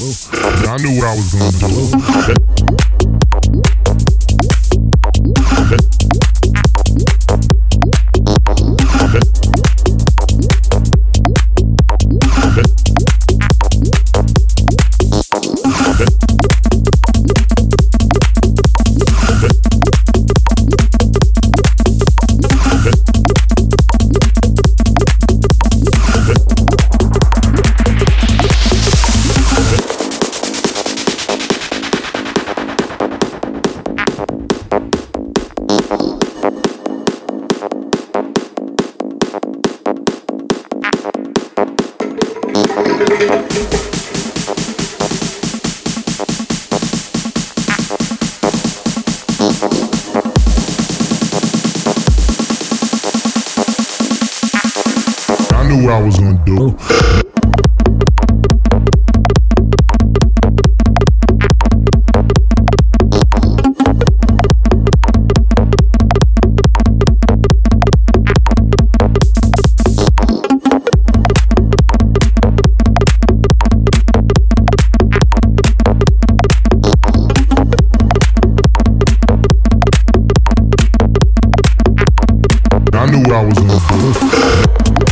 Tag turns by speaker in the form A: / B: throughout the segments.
A: I knew what I was gonna do. hours in.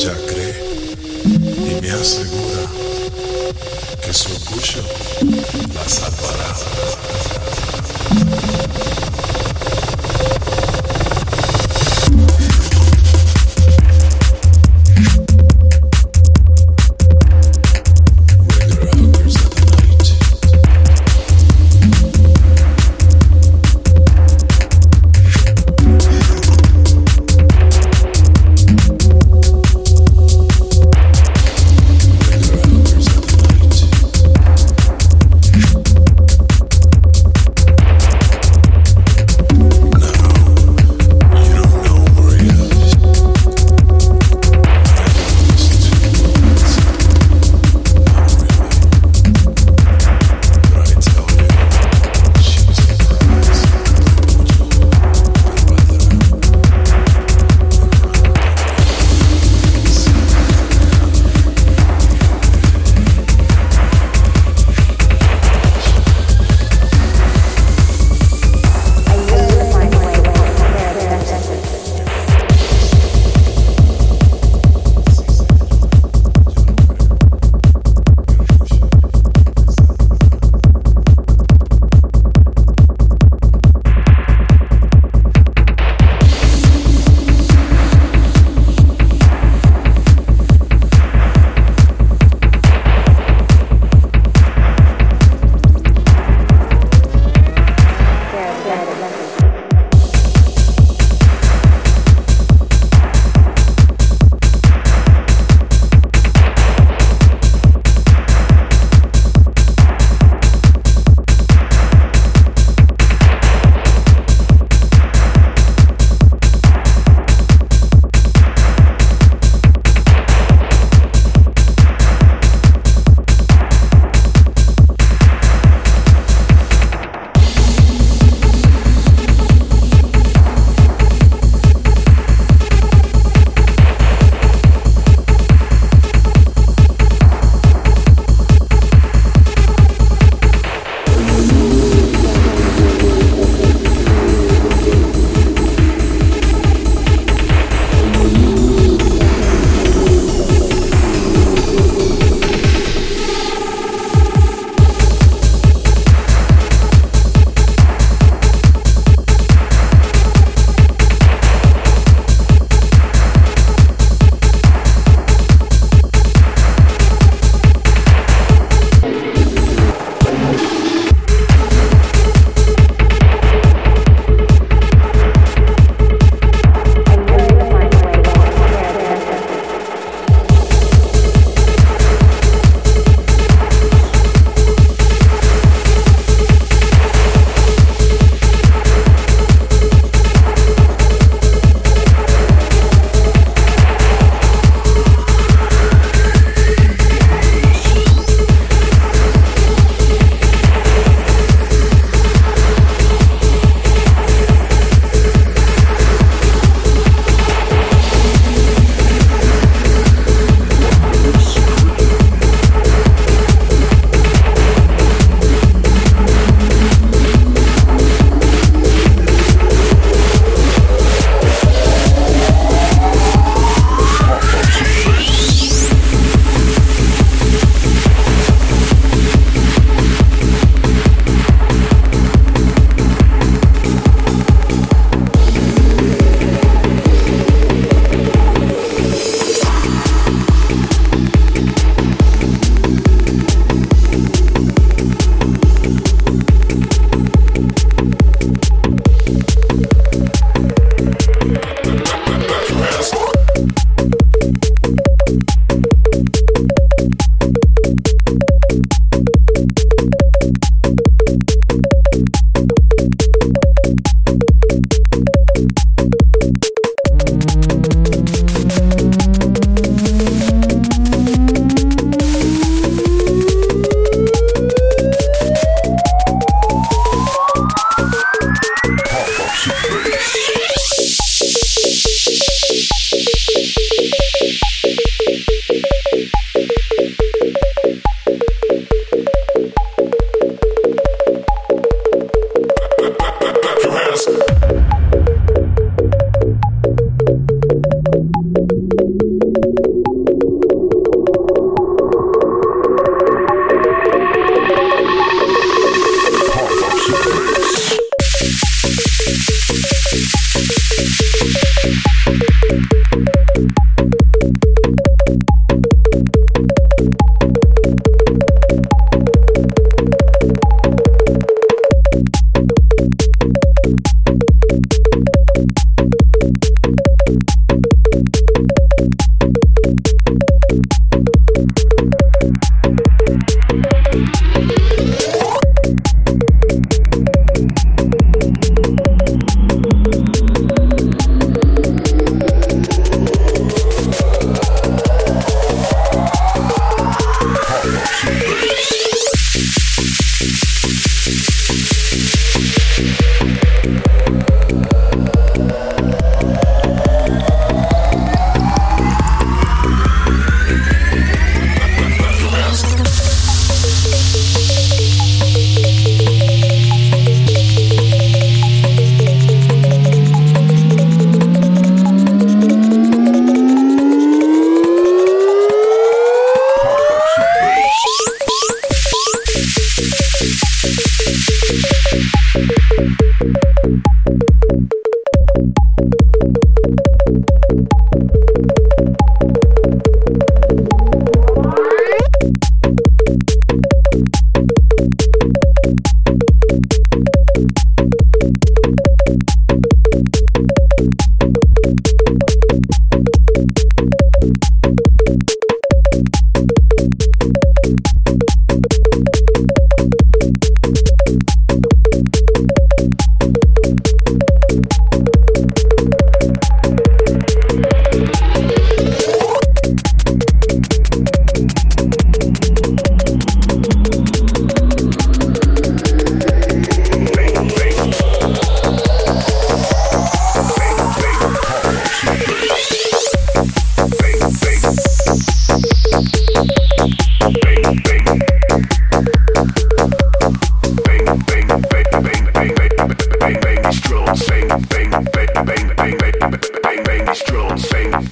B: Ella cree y me asegura que su orgullo la salvará.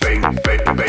B: Bang, bang, bang,